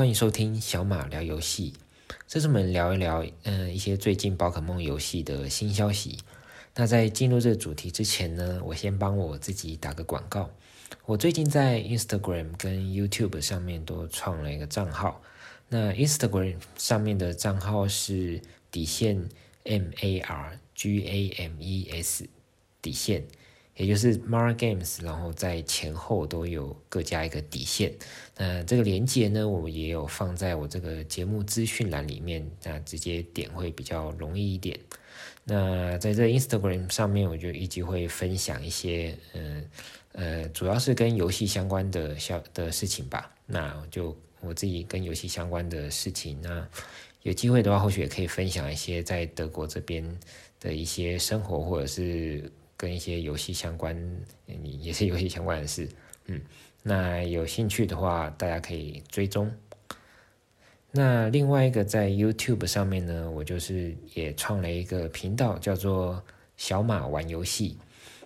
欢迎收听小马聊游戏。这次我们聊一聊，嗯、一些最近宝可梦游戏的新消息。那在进入这个主题之前呢，我先帮我自己打个广告。我最近在 Instagram 跟 YouTube 上面都创了一个账号。那 Instagram 上面的账号是底线 M A R G A M E S 底线。也就是 Mar Games，然后在前后都有各加一个底线。那这个连接呢，我也有放在我这个节目资讯栏里面，那直接点会比较容易一点。那在这 Instagram 上面，我就一直会分享一些，嗯呃，主要是跟游戏相关的小的事情吧。那就我自己跟游戏相关的事情，那有机会的话，或许也可以分享一些在德国这边的一些生活，或者是。跟一些游戏相关，也是游戏相关的事，嗯，那有兴趣的话，大家可以追踪。那另外一个在 YouTube 上面呢，我就是也创了一个频道，叫做小马玩游戏。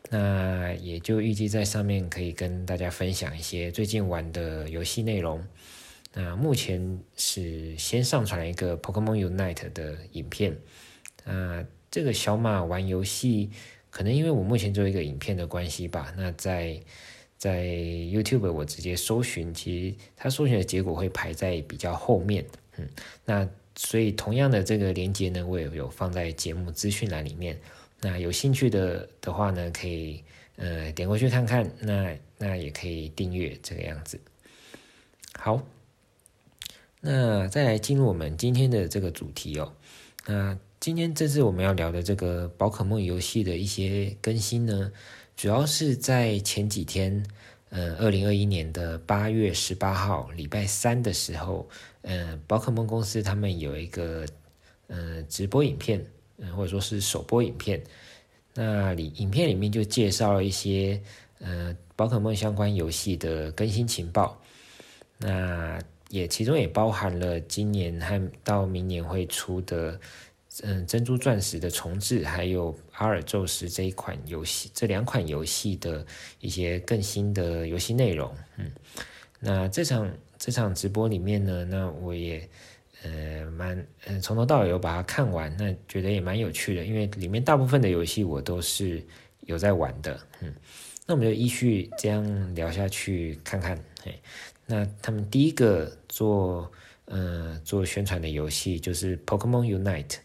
那也就预计在上面可以跟大家分享一些最近玩的游戏内容。那目前是先上传了一个 Pokémon Unite 的影片。那这个小马玩游戏。可能因为我目前做一个影片的关系吧，那在在 YouTube 我直接搜寻，其实它搜寻的结果会排在比较后面，嗯，那所以同样的这个连接呢，我也有放在节目资讯栏里面，那有兴趣的的话呢，可以呃点过去看看，那那也可以订阅这个样子。好，那再来进入我们今天的这个主题哦，那。今天这次我们要聊的这个宝可梦游戏的一些更新呢，主要是在前几天，呃，二零二一年的八月十八号礼拜三的时候，呃，宝可梦公司他们有一个呃直播影片，呃，或者说是首播影片，那里影片里面就介绍了一些呃宝可梦相关游戏的更新情报，那也其中也包含了今年和到明年会出的。嗯，珍珠钻石的重置，还有阿尔宙斯这一款游戏，这两款游戏的一些更新的游戏内容。嗯，那这场这场直播里面呢，那我也呃蛮嗯从头到尾有把它看完，那觉得也蛮有趣的，因为里面大部分的游戏我都是有在玩的。嗯，那我们就依序这样聊下去看看。嘿，那他们第一个做呃做宣传的游戏就是 Pokémon Unite。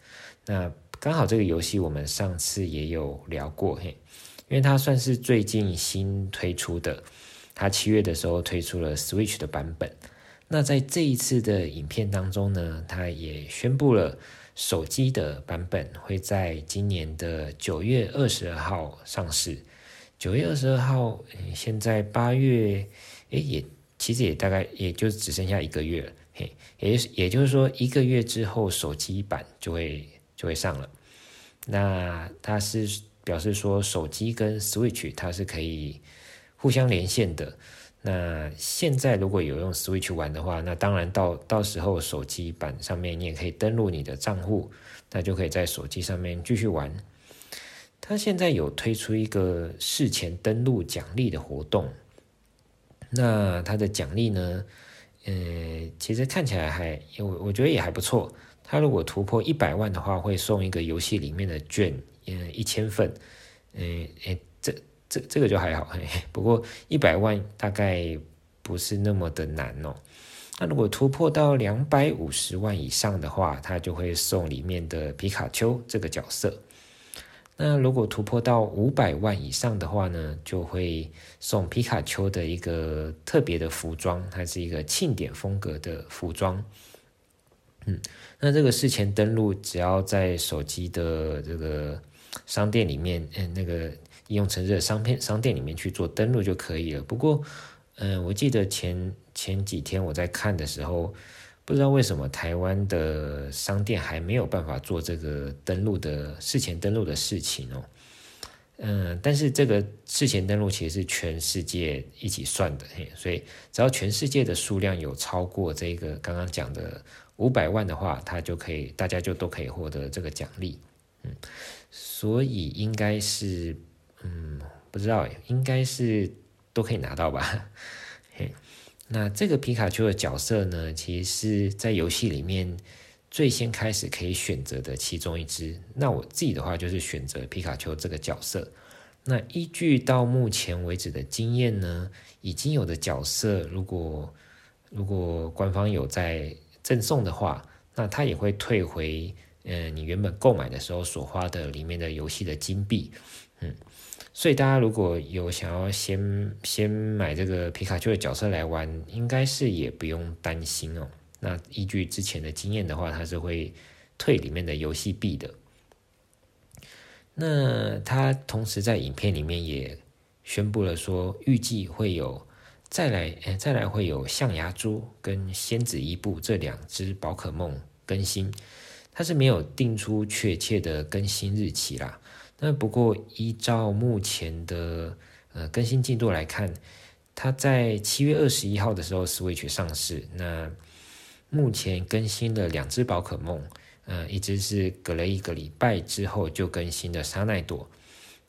那刚好这个游戏我们上次也有聊过嘿，因为它算是最近新推出的，它七月的时候推出了 Switch 的版本。那在这一次的影片当中呢，它也宣布了手机的版本会在今年的九月二十二号上市。九月二十二号，现在八月，诶，也其实也大概也就只剩下一个月了，嘿，也也就是说一个月之后手机版就会。就会上了，那它是表示说手机跟 Switch 它是可以互相连线的。那现在如果有用 Switch 玩的话，那当然到到时候手机版上面你也可以登录你的账户，那就可以在手机上面继续玩。它现在有推出一个事前登录奖励的活动，那它的奖励呢，呃，其实看起来还我我觉得也还不错。他如果突破一百万的话，会送一个游戏里面的券，嗯，一千份，嗯，诶，这这这个就还好，嘿，不过一百万大概不是那么的难哦。那如果突破到两百五十万以上的话，他就会送里面的皮卡丘这个角色。那如果突破到五百万以上的话呢，就会送皮卡丘的一个特别的服装，它是一个庆典风格的服装。嗯，那这个事前登录，只要在手机的这个商店里面，嗯，那个应用程式的商片商店里面去做登录就可以了。不过，嗯，我记得前前几天我在看的时候，不知道为什么台湾的商店还没有办法做这个登录的事前登录的事情哦。嗯，但是这个事前登录其实是全世界一起算的，所以只要全世界的数量有超过这个刚刚讲的。五百万的话，他就可以，大家就都可以获得这个奖励，嗯，所以应该是，嗯，不知道，应该是都可以拿到吧，嘿，那这个皮卡丘的角色呢，其实是在游戏里面最先开始可以选择的其中一只。那我自己的话就是选择皮卡丘这个角色。那依据到目前为止的经验呢，已经有的角色，如果如果官方有在赠送的话，那他也会退回，嗯、你原本购买的时候所花的里面的游戏的金币，嗯。所以大家如果有想要先先买这个皮卡丘的角色来玩，应该是也不用担心哦。那依据之前的经验的话，它是会退里面的游戏币的。那他同时在影片里面也宣布了说，预计会有再来，哎，再来会有象牙猪跟仙子伊布这两只宝可梦更新，它是没有定出确切的更新日期啦。那不过依照目前的呃更新进度来看，它在七月二十一号的时候 Switch 上市。那目前更新了两只宝可梦，呃，一只是隔了一个礼拜之后就更新的沙奈朵，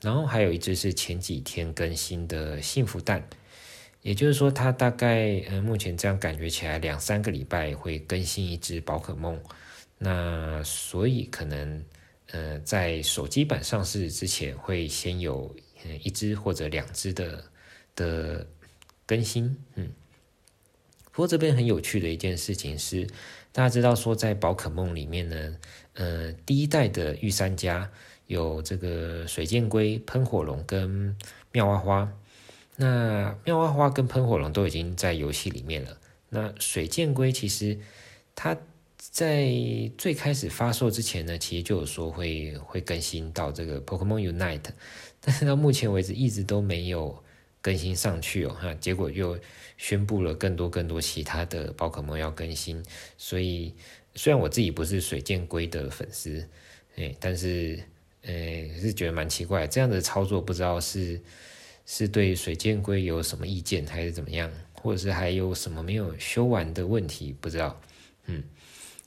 然后还有一只是前几天更新的幸福蛋。也就是说，它大概呃目前这样感觉起来两三个礼拜会更新一只宝可梦。那所以可能。呃，在手机版上市之前，会先有一只或者两只的的更新。嗯，不过这边很有趣的一件事情是，大家知道说，在宝可梦里面呢，呃，第一代的御三家有这个水箭龟、喷火龙跟妙蛙花。那妙蛙花跟喷火龙都已经在游戏里面了。那水箭龟其实它。在最开始发售之前呢，其实就有说会会更新到这个 Pokemon Unite，但是到目前为止一直都没有更新上去哦，哈，结果又宣布了更多更多其他的宝可梦要更新，所以虽然我自己不是水箭龟的粉丝，哎，但是呃是觉得蛮奇怪，这样的操作不知道是是对水箭龟有什么意见还是怎么样，或者是还有什么没有修完的问题，不知道，嗯。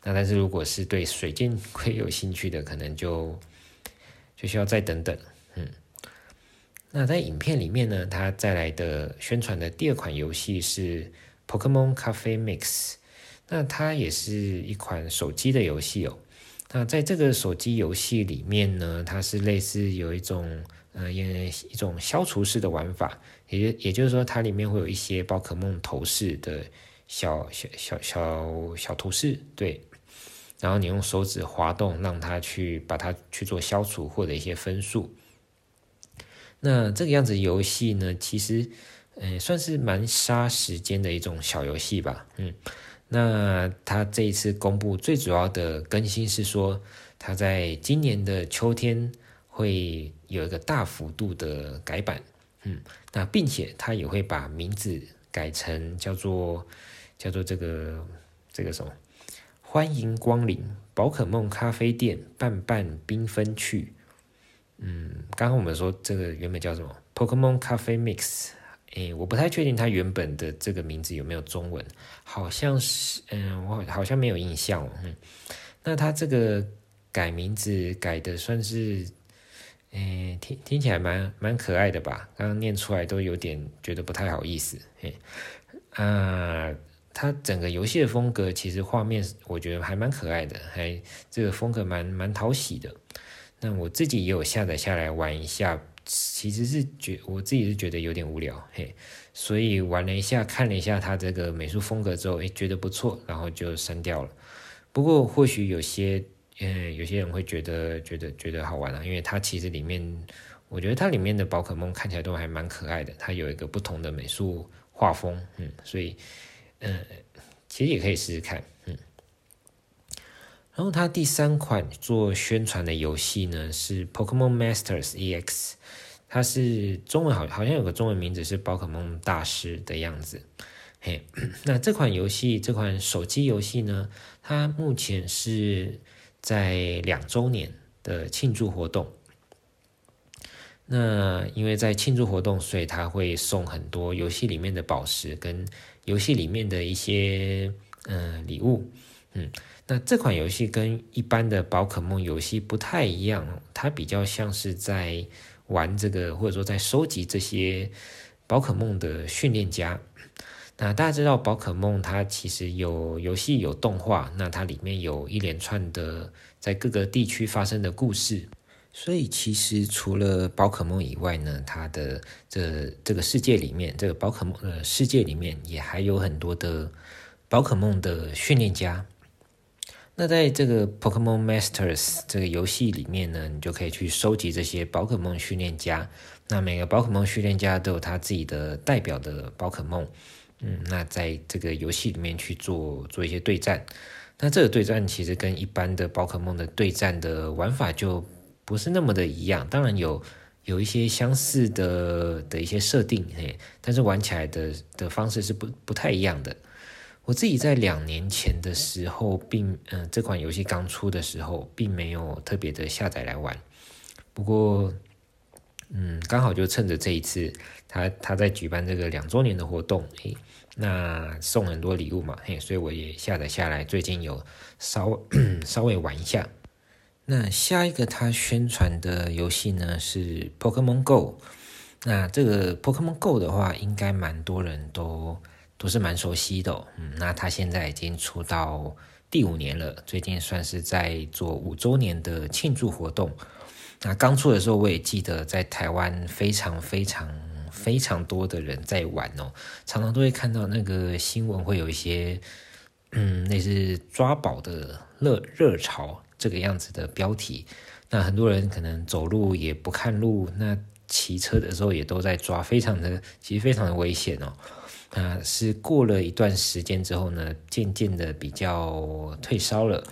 那但是如果是对水箭龟有兴趣的，可能就就需要再等等。嗯，那在影片里面呢，它再来的宣传的第二款游戏是 Pokémon Cafe Mix，那它也是一款手机的游戏哦。那在这个手机游戏里面呢，它是类似有一种呃一一种消除式的玩法，也就也就是说，它里面会有一些宝可梦头饰的小小小小小图示，对。然后你用手指滑动，让它去把它去做消除，或者一些分数。那这个样子游戏呢，其实，嗯，算是蛮杀时间的一种小游戏吧。嗯，那它这一次公布最主要的更新是说，它在今年的秋天会有一个大幅度的改版。嗯，那并且它也会把名字改成叫做叫做这个这个什么？欢迎光临宝可梦咖啡店，半半缤纷趣。嗯，刚刚我们说这个原本叫什么？Pokemon Cafe Mix。诶，我不太确定它原本的这个名字有没有中文，好像是，嗯，我好像没有印象。哦嗯，那它这个改名字改的算是，诶，听听起来蛮蛮可爱的吧？刚刚念出来都有点觉得不太好意思。诶，啊。它整个游戏的风格其实画面我觉得还蛮可爱的，还这个风格蛮蛮讨喜的。那我自己也有下载下来玩一下，其实是觉我自己是觉得有点无聊，嘿，所以玩了一下，看了一下它这个美术风格之后，诶，觉得不错，然后就删掉了。不过或许有些嗯，有些人会觉得觉得觉得好玩啊，因为它其实里面，我觉得它里面的宝可梦看起来都还蛮可爱的，它有一个不同的美术画风，嗯，所以。嗯，其实也可以试试看，嗯。然后它第三款做宣传的游戏呢是 Pokemon Masters EX，它是中文好好像有个中文名字是宝可梦大师的样子。嘿，那这款游戏这款手机游戏呢，它目前是在两周年的庆祝活动。那因为在庆祝活动，所以他会送很多游戏里面的宝石跟。游戏里面的一些嗯、礼物，嗯，那这款游戏跟一般的宝可梦游戏不太一样，它比较像是在玩这个，或者说在收集这些宝可梦的训练家。那大家知道宝可梦它其实有游戏有动画，那它里面有一连串的在各个地区发生的故事。所以其实除了宝可梦以外呢，它的这这个世界里面，这个宝可梦的世界里面也还有很多的宝可梦的训练家。那在这个 Pokemon Masters 这个游戏里面呢，你就可以去收集这些宝可梦训练家。那每个宝可梦训练家都有他自己的代表的宝可梦。嗯，那在这个游戏里面去做做一些对战。那这个对战其实跟一般的宝可梦的对战的玩法就不是那么的一样。当然有有一些相似的的一些设定，嘿，但是玩起来的的方式是不不太一样的。我自己在两年前的时候，并嗯、这款游戏刚出的时候，并没有特别的下载来玩。不过，嗯，刚好就趁着这一次，他他在举办这个两周年的活动，嘿，那送很多礼物嘛，嘿，所以我也下载下来，最近有稍 稍微玩一下。那下一个他宣传的游戏呢是 Pokémon Go。那这个 Pokémon Go 的话，应该蛮多人都。都是蛮熟悉的哦，嗯，那他现在已经出到第五年了，最近算是在做五周年的庆祝活动。那刚出的时候，我也记得在台湾非常非常非常多的人在玩哦，常常都会看到那个新闻会有一些，嗯，类似抓宝的热热潮这个样子的标题。那很多人可能走路也不看路，那骑车的时候也都在抓，非常的其实非常的危险哦。啊，是过了一段时间之后呢，渐渐的比较退烧了。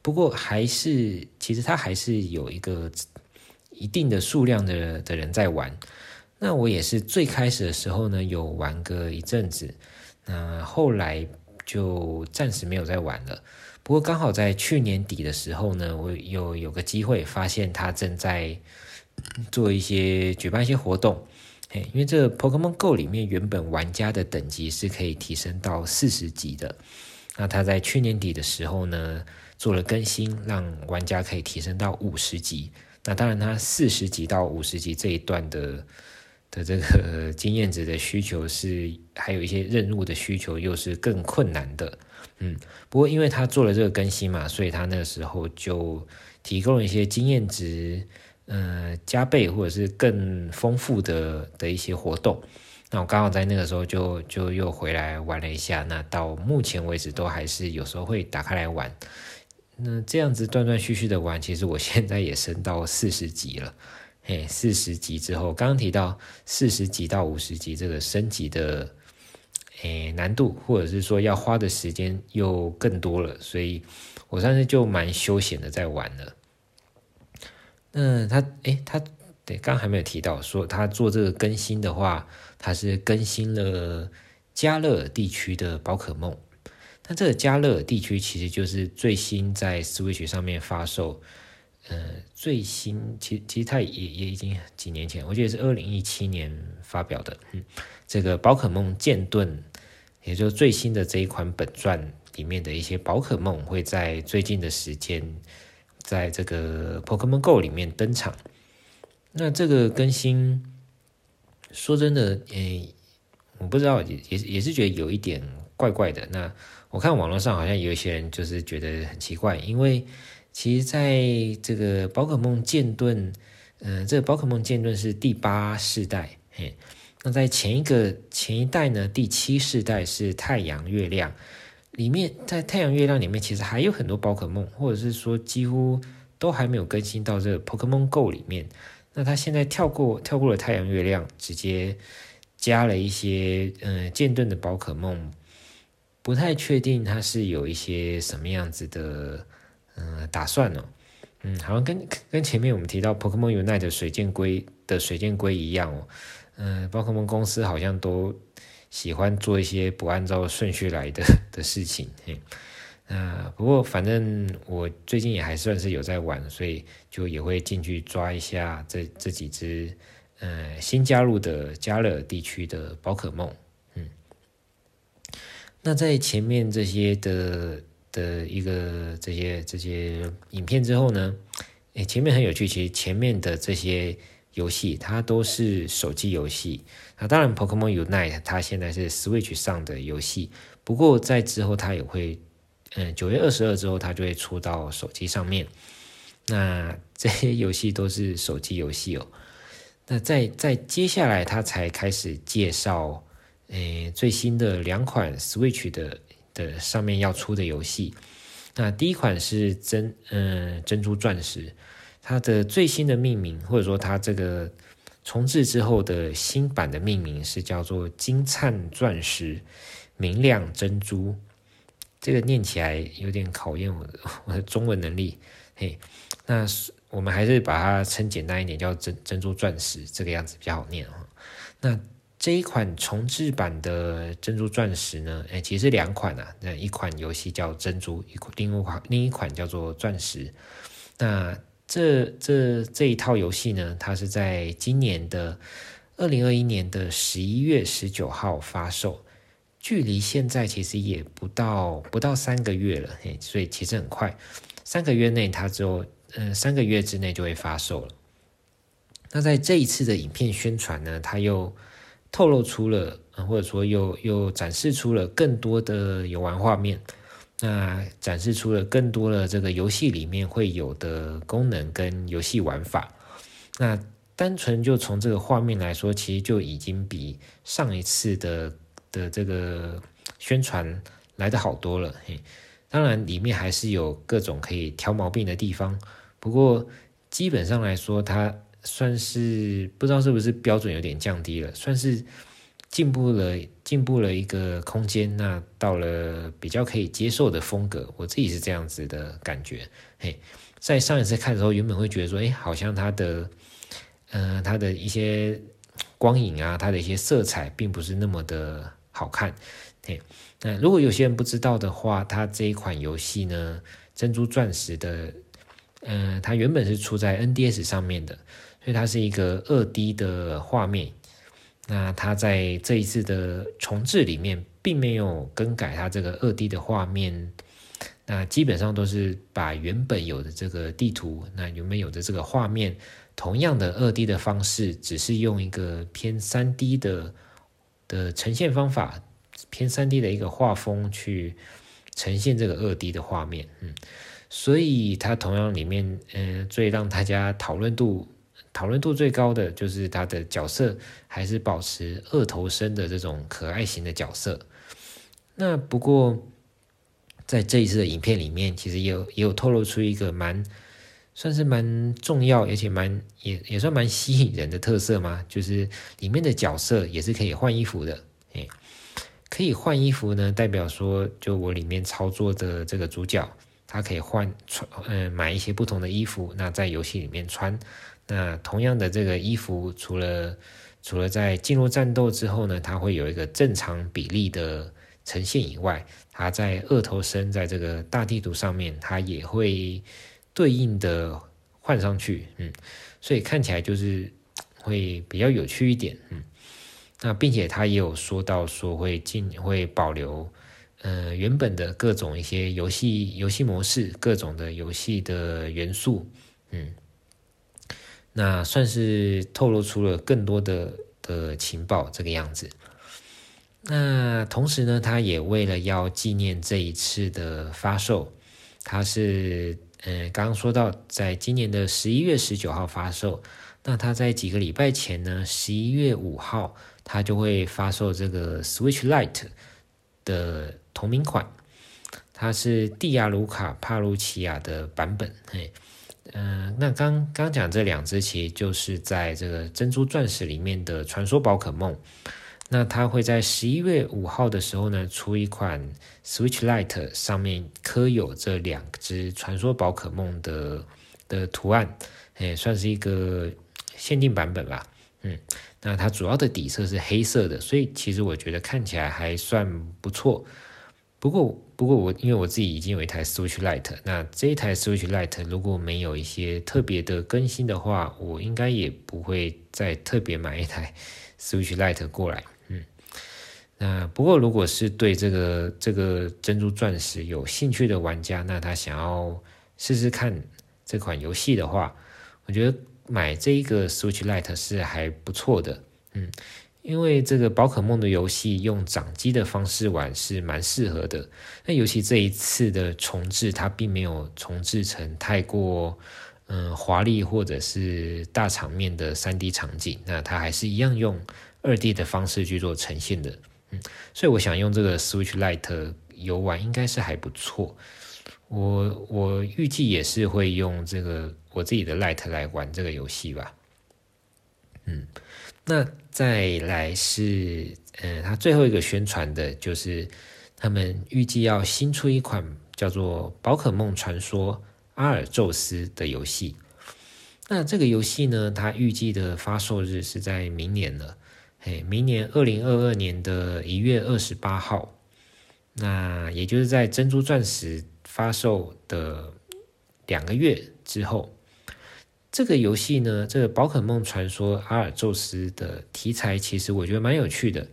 不过还是，其实它还是有一个一定的数量的的人在玩。那我也是最开始的时候呢，有玩个一阵子，那后来就暂时没有再玩了。不过刚好在去年底的时候呢，我又有个机会发现他正在做一些举办一些活动。因为这 Pokémon Go 里面原本玩家的等级是可以提升到四十级的，那他在去年底的时候呢，做了更新，让玩家可以提升到五十级。那当然，他四十级到五十级这一段的的这个 经验值的需求是，还有一些任务的需求又是更困难的。嗯，不过因为他做了这个更新嘛，所以他那个时候就提供一些经验值。呃，加倍或者是更丰富的的一些活动，那我刚好在那个时候就就又回来玩了一下。那到目前为止都还是有时候会打开来玩。那这样子断断续续的玩，其实我现在也升到四十级了。哎，四十级之后，刚刚提到四十级到五十级这个升级的诶难度，或者是说要花的时间又更多了，所以我算是就蛮休闲的在玩了。嗯，他诶，他对，刚刚还没有提到说他做这个更新的话，他是更新了加勒尔地区的宝可梦。那这个加勒尔地区其实就是最新在 Switch 上面发售，呃，最新其其实它也也已经几年前，我记得是二零一七年发表的。嗯，这个宝可梦剑盾，也就是最新的这一款本传里面的一些宝可梦，会在最近的时间。在这个 Pokémon Go 里面登场，那这个更新，说真的，诶，我不知道，也也也是觉得有一点怪怪的。那我看网络上好像有一些人就是觉得很奇怪，因为其实在这个宝可梦剑盾，嗯、呃，这个宝可梦剑盾是第八世代，嘿，那在前一个前一代呢，第七世代是太阳月亮。里面在太阳月亮里面，其实还有很多宝可梦，或者是说几乎都还没有更新到这个 Pokémon Go 里面。那他现在跳过跳过了太阳月亮，直接加了一些嗯剑盾的宝可梦，不太确定它是有一些什么样子的嗯打算呢、哦？嗯，好像跟跟前面我们提到 Pokémon Unite 的水箭龟的水箭龟一样哦，嗯，宝可梦公司好像都。喜欢做一些不按照顺序来的 的事情，嘿，那不过反正我最近也还算是有在玩，所以就也会进去抓一下这这几只，呃，新加入的加勒地区的宝可梦，嗯，那在前面这些的的一个这些这些影片之后呢，诶，前面很有趣，其实前面的这些游戏，它都是手机游戏。那当然 Pokemon Unite 它现在是 Switch 上的游戏，不过在之后它也会，嗯，九月二十二之后它就会出到手机上面。那这些游戏都是手机游戏哦。那在在接下来，它才开始介绍，诶，最新的两款 Switch 的的上面要出的游戏。那第一款是珍，嗯，珍珠钻石。它的最新的命名，或者说它这个重置之后的新版的命名是叫做“金灿钻石明亮珍珠”，这个念起来有点考验我的我的中文能力。嘿，那我们还是把它称简单一点，叫珍珍珠钻石，这个样子比较好念哦。那这一款重置版的珍珠钻石呢？哎，其实是两款啊。那一款游戏叫珍珠，一另一款另一款叫做钻石。那这这这一套游戏呢，它是在今年的二零二一年的十一月十九号发售，距离现在其实也不到不到三个月了，嘿，所以其实很快，三个月内它就嗯、三个月之内就会发售了。那在这一次的影片宣传呢，它又透露出了，或者说又又展示出了更多的游玩画面。那展示出了更多的这个游戏里面会有的功能跟游戏玩法。那单纯就从这个画面来说，其实就已经比上一次的的这个宣传来得好多了。嘿，当然里面还是有各种可以挑毛病的地方，不过基本上来说，它算是不知道是不是标准有点降低了，算是。进步了，进步了一个空间，那到了比较可以接受的风格，我自己是这样子的感觉。嘿，在上一次看的时候，原本会觉得说，哎，好像它的，嗯、它的一些光影啊，它的一些色彩，并不是那么的好看。嘿，那如果有些人不知道的话，它这一款游戏呢，珍珠钻石的，嗯、它原本是出在 NDS 上面的，所以它是一个二 D 的画面。那它在这一次的重置里面，并没有更改它这个二 D 的画面，那基本上都是把原本有的这个地图，那原本有的这个画面，同样的二 D 的方式，只是用一个偏三 D 的的呈现方法，偏三 D 的一个画风去呈现这个二 D 的画面，嗯，所以它同样里面，嗯、最让大家讨论度。讨论度最高的就是他的角色还是保持二头身的这种可爱型的角色。那不过在这一次的影片里面，其实也有也有透露出一个蛮算是蛮重要，而且蛮也也算蛮吸引人的特色嘛，就是里面的角色也是可以换衣服的。诶，可以换衣服呢，代表说就我里面操作的这个主角，他可以换穿嗯买一些不同的衣服，那在游戏里面穿。那同样的这个衣服，除了除了在进入战斗之后呢，它会有一个正常比例的呈现以外，它在二头身在这个大地图上面，它也会对应的换上去，嗯，所以看起来就是会比较有趣一点，嗯，那并且他也有说到说会进会保留，呃，原本的各种一些游戏游戏模式，各种的游戏的元素，嗯。那算是透露出了更多的的情报，这个样子。那同时呢，他也为了要纪念这一次的发售，他是嗯，刚刚说到，在今年的十一月十九号发售。那他在几个礼拜前呢，十一月五号，他就会发售这个 Switch Lite 的同名款，它是蒂亚卢卡帕卢奇亚的版本，嘿。嗯、那刚刚讲这两只其实就是在这个珍珠钻石里面的传说宝可梦。那它会在十一月五号的时候呢，出一款 Switch Lite 上面刻有这两只传说宝可梦的的图案，哎算是一个限定版本吧。嗯，那它主要的底色是黑色的，所以其实我觉得看起来还算不错。不过，不过我因为我自己已经有一台 Switch Lite，那这一台 Switch Lite 如果没有一些特别的更新的话，我应该也不会再特别买一台 Switch Lite 过来。嗯，那不过如果是对这个这个珍珠钻石有兴趣的玩家，那他想要试试看这款游戏的话，我觉得买这一个 Switch Lite 是还不错的，嗯，因为这个宝可梦的游戏用掌机的方式玩是蛮适合的。那尤其这一次的重置，它并没有重置成太过嗯华丽或者是大场面的 3D 场景，那它还是一样用 2D 的方式去做呈现的，嗯，所以我想用这个 Switch Lite 游玩应该是还不错。我我预计也是会用这个我自己的 Lite 来玩这个游戏吧。嗯，那再来是，呃，他最后一个宣传的就是他们预计要新出一款叫做《宝可梦传说阿尔宙斯》的游戏。那这个游戏呢，它预计的发售日是在明年了，嘿，明年二零二二年的一月二十八号。那也就是在珍珠钻石。发售的两个月之后，这个游戏呢，这个《宝可梦传说阿尔宙斯》的题材其实我觉得蛮有趣的。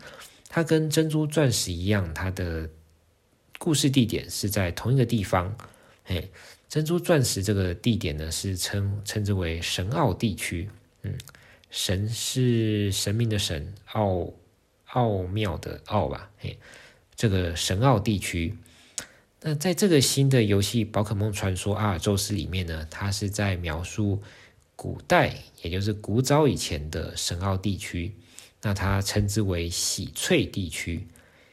它跟珍珠钻石一样，它的故事地点是在同一个地方。嘿，珍珠钻石这个地点呢，是称称之为神奥地区。嗯，神是神明的神，奥奥妙的奥吧？嘿，这个神奥地区。那在这个新的游戏《宝可梦传说阿尔宙斯》里面呢，它是在描述古代，也就是古早以前的神奥地区。那它称之为洗翠地区。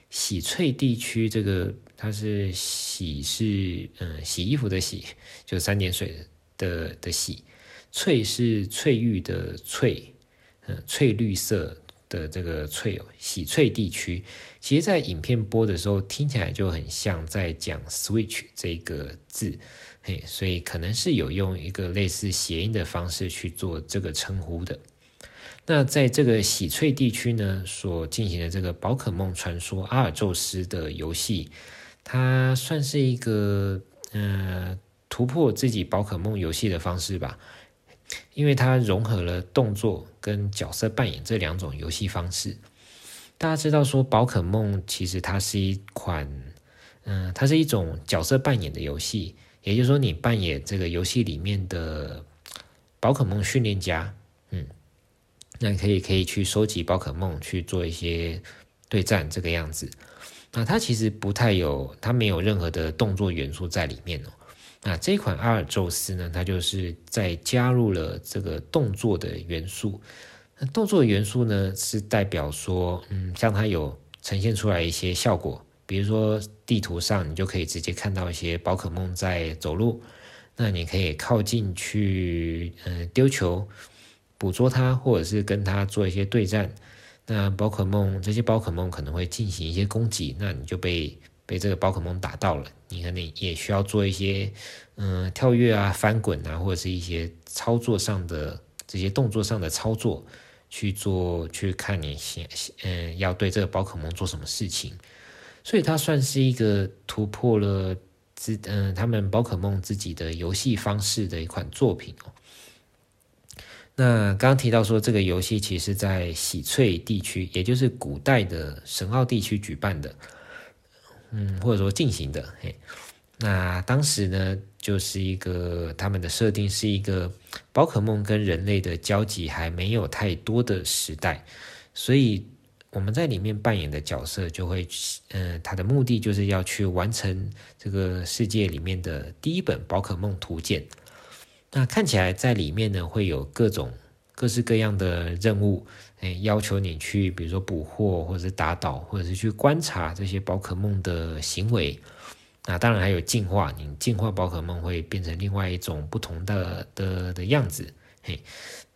洗翠地区这个它是洗是嗯洗衣服的洗，就三点水的的洗。翠是翠玉的翠，嗯翠绿色。的这个翠哦，洗翠地区，其实，在影片播的时候，听起来就很像在讲 Switch 这个字，嘿，所以可能是有用一个类似谐音的方式去做这个称呼的。那在这个喜翠地区呢，所进行的这个宝可梦传说阿尔宙斯的游戏，它算是一个呃突破自己宝可梦游戏的方式吧。因为它融合了动作跟角色扮演这两种游戏方式。大家知道说，宝可梦其实它是一款，嗯、它是一种角色扮演的游戏。也就是说，你扮演这个游戏里面的宝可梦训练家，嗯，那可以可以去收集宝可梦去做一些对战这个样子。那它其实不太有，它没有任何的动作元素在里面哦。那这款阿尔宙斯呢，它就是在加入了这个动作的元素。那动作元素呢，是代表说，嗯，像它有呈现出来一些效果，比如说地图上你就可以直接看到一些宝可梦在走路，那你可以靠近去，嗯，丢球，捕捉它，或者是跟它做一些对战。那宝可梦这些宝可梦可能会进行一些攻击，那你就被。被这个宝可梦打到了，你可能也需要做一些，嗯、跳跃啊、翻滚啊，或者是一些操作上的这些动作上的操作去做，去看你先，嗯、要对这个宝可梦做什么事情。所以它算是一个突破了自，嗯、他们宝可梦自己的游戏方式的一款作品哦。那刚刚提到说，这个游戏其实在洗翠地区，也就是古代的神奥地区举办的。嗯，或者说进行的，嘿，那当时呢，就是一个他们的设定是一个宝可梦跟人类的交集还没有太多的时代，所以我们在里面扮演的角色就会，嗯、呃，他的目的就是要去完成这个世界里面的第一本宝可梦图鉴。那看起来在里面呢，会有各种各式各样的任务。哎，要求你去，比如说捕获，或者是打倒，或者是去观察这些宝可梦的行为。那当然还有进化，你进化宝可梦会变成另外一种不同的的的样子。嘿，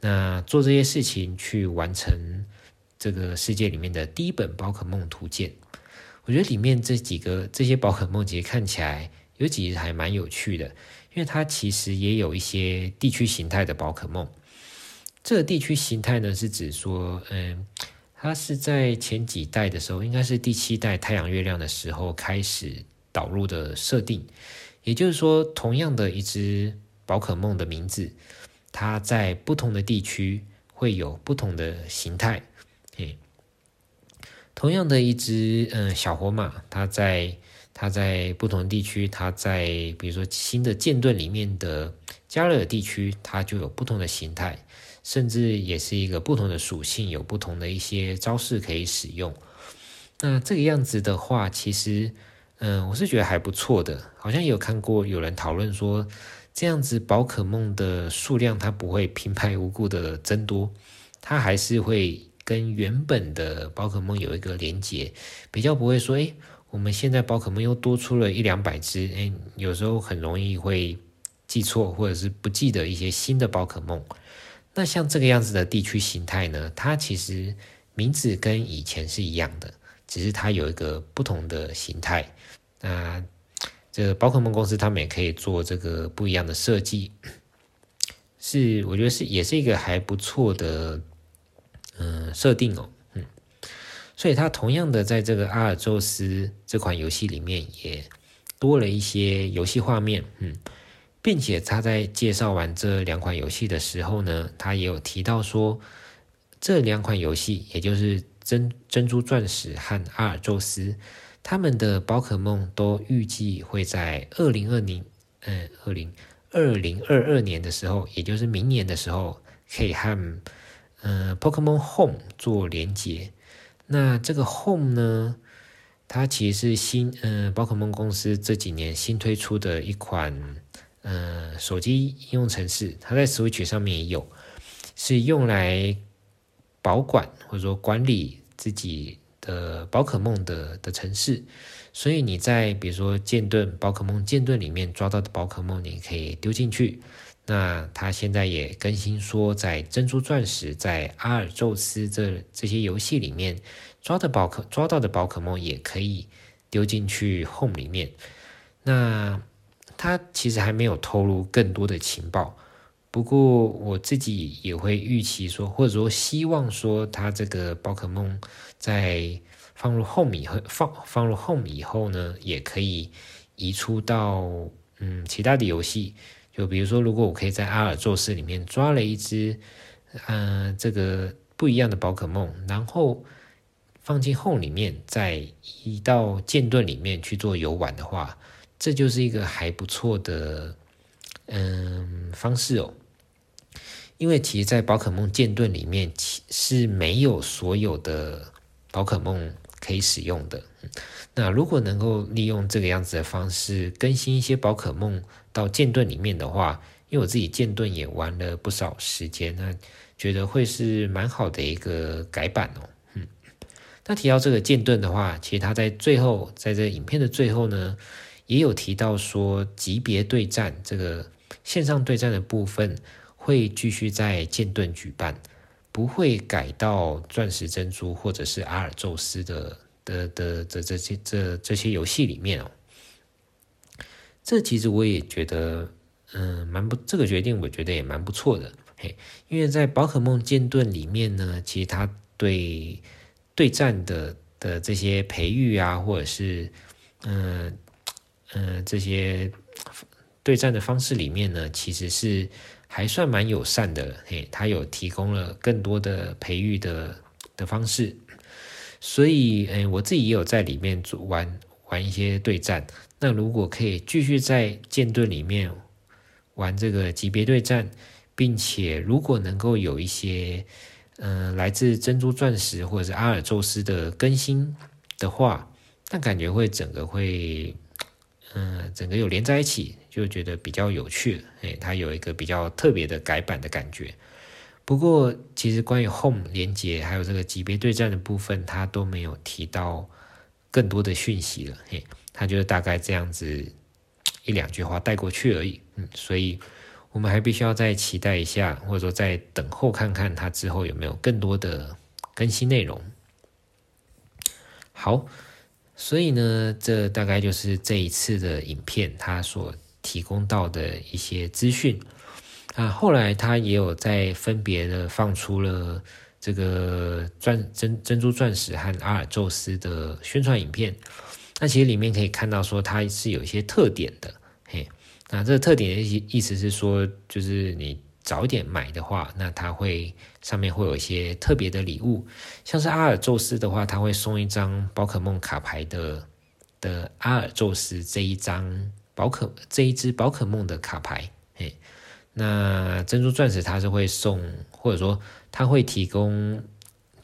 那做这些事情去完成这个世界里面的第一本宝可梦图鉴。我觉得里面这几个这些宝可梦其实看起来有几个还蛮有趣的，因为它其实也有一些地区形态的宝可梦。这个地区形态呢，是指说，嗯，它是在前几代的时候，应该是第七代太阳月亮的时候开始导入的设定。也就是说，同样的一只宝可梦的名字，它在不同的地区会有不同的形态。同样的一只嗯小火马，它在它在不同地区，它在比如说新的剑盾里面的加勒尔地区，它就有不同的形态，甚至也是一个不同的属性，有不同的一些招式可以使用。那这个样子的话，其实，嗯，我是觉得还不错的。好像有看过有人讨论说，这样子宝可梦的数量它不会平白无故的增多，它还是会跟原本的宝可梦有一个连接，比较不会说，诶。我们现在宝可梦又多出了一两百只，哎，有时候很容易会记错或者是不记得一些新的宝可梦。那像这个样子的地区形态呢，它其实名字跟以前是一样的，只是它有一个不同的形态。那这宝可梦公司他们也可以做这个不一样的设计，是我觉得是也是一个还不错的嗯设定哦。嗯所以，它同样的在这个阿尔宙斯这款游戏里面也多了一些游戏画面，嗯，并且他在介绍完这两款游戏的时候呢，他也有提到说，这两款游戏，也就是珍珍珠钻石和阿尔宙斯，他们的宝可梦都预计会在二零二零，嗯，二零二零二二年的时候，也就是明年的时候，可以和、嗯、Pokémon Home 做连接。那这个 Home 呢，它其实是新呃宝可梦公司这几年新推出的一款呃手机应用程式，它在 Switch 上面也有，是用来保管或者说管理自己的宝可梦的的程式。所以你在比如说剑盾宝可梦剑盾里面抓到的宝可梦，你可以丢进去。那他现在也更新说，在珍珠钻石、在阿尔宙斯这这些游戏里面抓的宝可抓到的宝可梦也可以丢进去 Home 里面。那他其实还没有透露更多的情报，不过我自己也会预期说，或者说希望说，他这个宝可梦在放入 Home 以后，放放入 Home 以后呢，也可以移出到嗯其他的游戏。就比如说，如果我可以在阿尔宙斯里面抓了一只，呃，这个不一样的宝可梦，然后放进 Home 里面，再移到剑盾里面去做游玩的话，这就是一个还不错的，嗯、方式哦。因为其实，在宝可梦剑盾里面，其是没有所有的宝可梦可以使用的。那如果能够利用这个样子的方式更新一些宝可梦到剑盾里面的话，因为我自己剑盾也玩了不少时间，那觉得会是蛮好的一个改版哦。嗯，那提到这个剑盾的话，其实他在最后，在这影片的最后呢，也有提到说级别对战这个线上对战的部分会继续在剑盾举办，不会改到钻石珍珠或者是阿尔宙斯的。的的这这些这这些游戏里面哦，这其实我也觉得，嗯，蛮不这个决定，我觉得也蛮不错的，嘿，因为在宝可梦剑盾里面呢，其实它对对战的的这些培育啊，或者是嗯嗯这些对战的方式里面呢，其实是还算蛮友善的，嘿，他有提供了更多的培育的的方式。所以，嗯，我自己也有在里面玩玩一些对战。那如果可以继续在剑盾里面玩这个级别对战，并且如果能够有一些，嗯，来自珍珠钻石或者是阿尔宙斯的更新的话，那感觉会整个会，嗯，整个有连在一起，就觉得比较有趣。哎，它有一个比较特别的改版的感觉。不过，其实关于 Home 连接还有这个级别对战的部分，他都没有提到更多的讯息了。嘿，他就是大概这样子一两句话带过去而已。嗯，所以我们还必须要再期待一下，或者说再等候看看他之后有没有更多的更新内容。好，所以呢，这大概就是这一次的影片他所提供到的一些资讯。啊，后来他也有在分别的放出了这个钻珍珍珠钻石和阿尔宙斯的宣传影片。那其实里面可以看到说它是有一些特点的，嘿，那这个特点的意意思是说，就是你早点买的话，那它会上面会有一些特别的礼物，像是阿尔宙斯的话，他会送一张宝可梦卡牌的的阿尔宙斯这一张宝可这一只宝可梦的卡牌，嘿，那珍珠钻石它是会送，或者说它会提供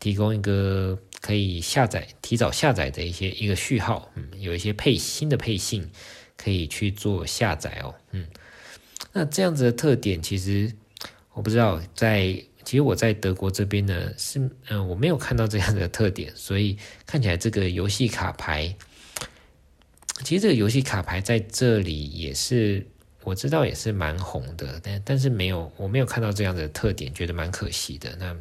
提供一个可以下载提早下载的一些一个序号，嗯，有一些配新的配信可以去做下载哦，嗯，那这样子的特点其实我不知道在。其实我在德国这边呢，是嗯、我没有看到这样的特点，所以看起来这个游戏卡牌，其实这个游戏卡牌在这里也是我知道也是蛮红的，但但是没有我没有看到这样的特点，觉得蛮可惜的。那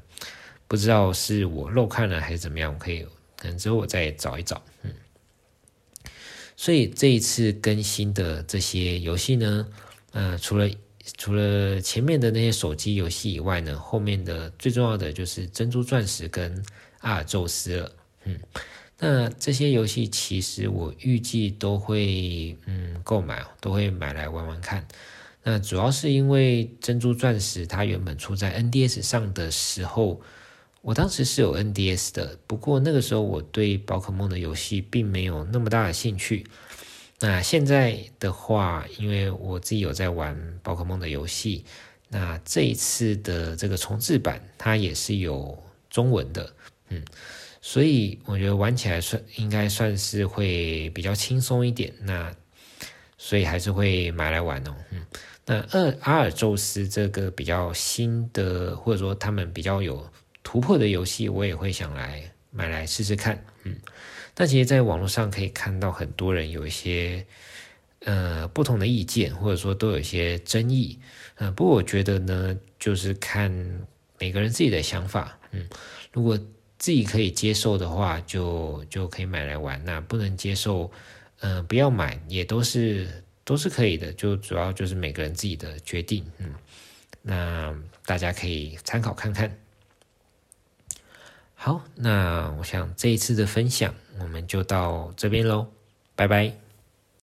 不知道是我漏看了还是怎么样，我可以可能之后我再找一找，嗯。所以这一次更新的这些游戏呢，呃，除了除了前面的那些手机游戏以外呢，后面的最重要的就是珍珠钻石跟阿尔宙斯了。嗯，那这些游戏其实我预计都会嗯购买，都会买来玩玩看。那主要是因为珍珠钻石它原本出在 NDS 上的时候，我当时是有 NDS 的，不过那个时候我对宝可梦的游戏并没有那么大的兴趣。那现在的话，因为我自己有在玩宝可梦的游戏，那这一次的这个重制版，它也是有中文的，嗯，所以我觉得玩起来算应该算是会比较轻松一点，那所以还是会买来玩哦，嗯，那二阿尔宙斯这个比较新的，或者说他们比较有突破的游戏，我也会想来买来试试看，嗯。但其实，在网络上可以看到很多人有一些呃不同的意见，或者说都有一些争议。嗯、呃，不过我觉得呢，就是看每个人自己的想法。嗯，如果自己可以接受的话，就就可以买来玩。那不能接受，嗯、不要买，也都是都是可以的。就主要就是每个人自己的决定。嗯，那大家可以参考看看。好，那我想这一次的分享我们就到这边喽，拜拜。